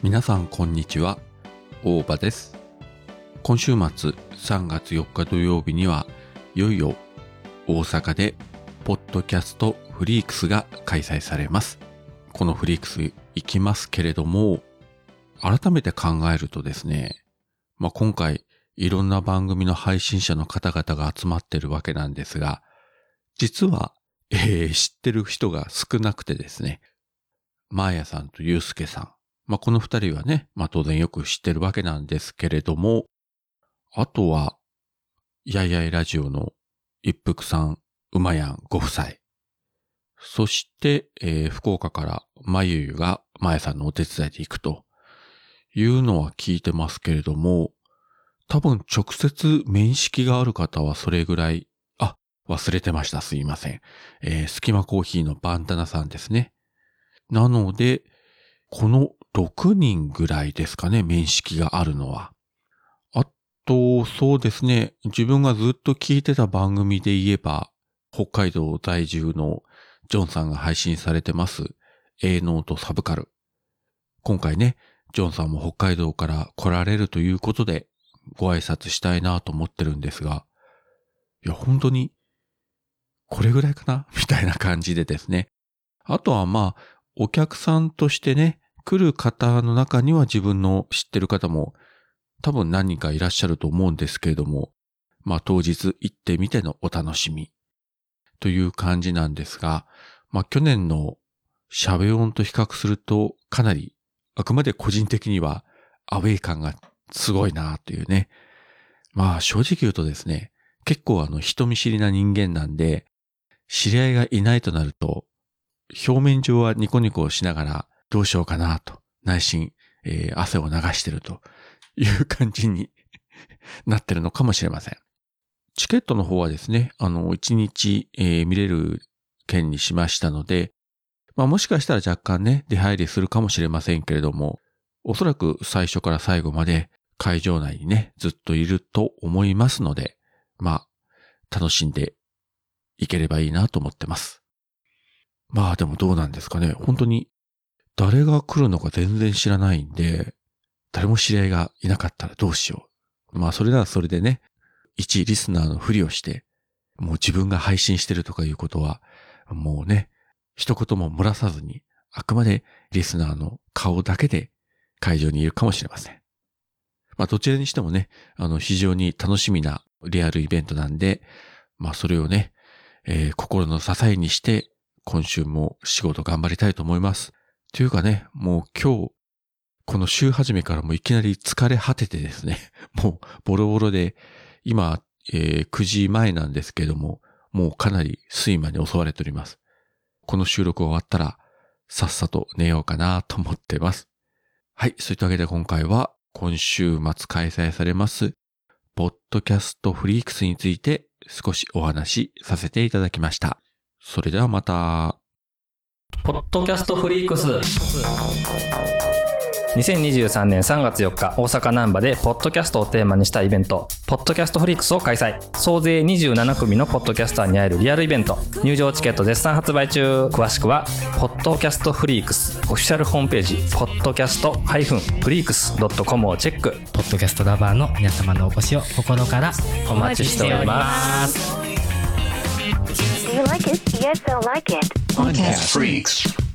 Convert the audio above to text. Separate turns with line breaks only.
皆さんこんにちは大場です今週末3月4日土曜日にはいよいよ大阪でポッドキャストフリークスが開催されますこのフリークス行きますけれども改めて考えるとですねまあ、今回いろんな番組の配信者の方々が集まってるわけなんですが実は、えー、知ってる人が少なくてですねマーヤさんとユうスケさん。まあ、この二人はね、まあ、当然よく知ってるわけなんですけれども、あとは、やいやいラジオの一服さん、馬やんご夫妻。そして、えー、福岡からまゆゆがまやさんのお手伝いで行くというのは聞いてますけれども、多分直接面識がある方はそれぐらい、あ、忘れてました。すいません。えー、スキマコーヒーのバンタナさんですね。なので、この6人ぐらいですかね、面識があるのは。あと、そうですね、自分がずっと聞いてた番組で言えば、北海道在住のジョンさんが配信されてます、営農とサブカル。今回ね、ジョンさんも北海道から来られるということで、ご挨拶したいなと思ってるんですが、いや、本当に、これぐらいかな？みたいな感じでですね。あとはまあ、お客さんとしてね、来る方の中には自分の知ってる方も多分何人かいらっしゃると思うんですけれども、まあ当日行ってみてのお楽しみという感じなんですが、まあ去年のシャベオンと比較するとかなりあくまで個人的にはアウェイ感がすごいなというね。まあ正直言うとですね、結構あの人見知りな人間なんで、知り合いがいないとなると表面上はニコニコしながらどうしようかなと、内心、えー、汗を流してると いう感じに なってるのかもしれません。チケットの方はですね、あの、1日、えー、見れる件にしましたので、まあもしかしたら若干ね、出入りするかもしれませんけれども、おそらく最初から最後まで会場内にね、ずっといると思いますので、まあ、楽しんでいければいいなと思ってます。まあでもどうなんですかね。本当に誰が来るのか全然知らないんで、誰も知り合いがいなかったらどうしよう。まあそれならそれでね、一リスナーのふりをして、もう自分が配信してるとかいうことは、もうね、一言も漏らさずに、あくまでリスナーの顔だけで会場にいるかもしれません。まあどちらにしてもね、あの非常に楽しみなリアルイベントなんで、まあそれをね、えー、心の支えにして今週も仕事頑張りたいと思います。というかね、もう今日、この週始めからもいきなり疲れ果ててですね、もうボロボロで、今、えー、9時前なんですけども、もうかなり睡魔に襲われております。この収録終わったら、さっさと寝ようかなと思ってます。はい、そういったわけで今回は今週末開催されます、ポッドキャストフリークスについて少しお話しさせていただきました。それではまた。
ポッドキャストフリークス。2023年3月4日、大阪難波で、ポッドキャストをテーマにしたイベント、ポッドキャストフリークスを開催。総勢27組のポッドキャスターに会えるリアルイベント。入場チケット絶賛発売中。詳しくは、ポッドキャストフリークス、オフィシャルホームページ、ポッドキャストフリークス .com をチェック。
ポッドキャストラバーの皆様のお越しを心から
お待ちしております。
You like it? Yes, they'll like it. Podcast Freaks.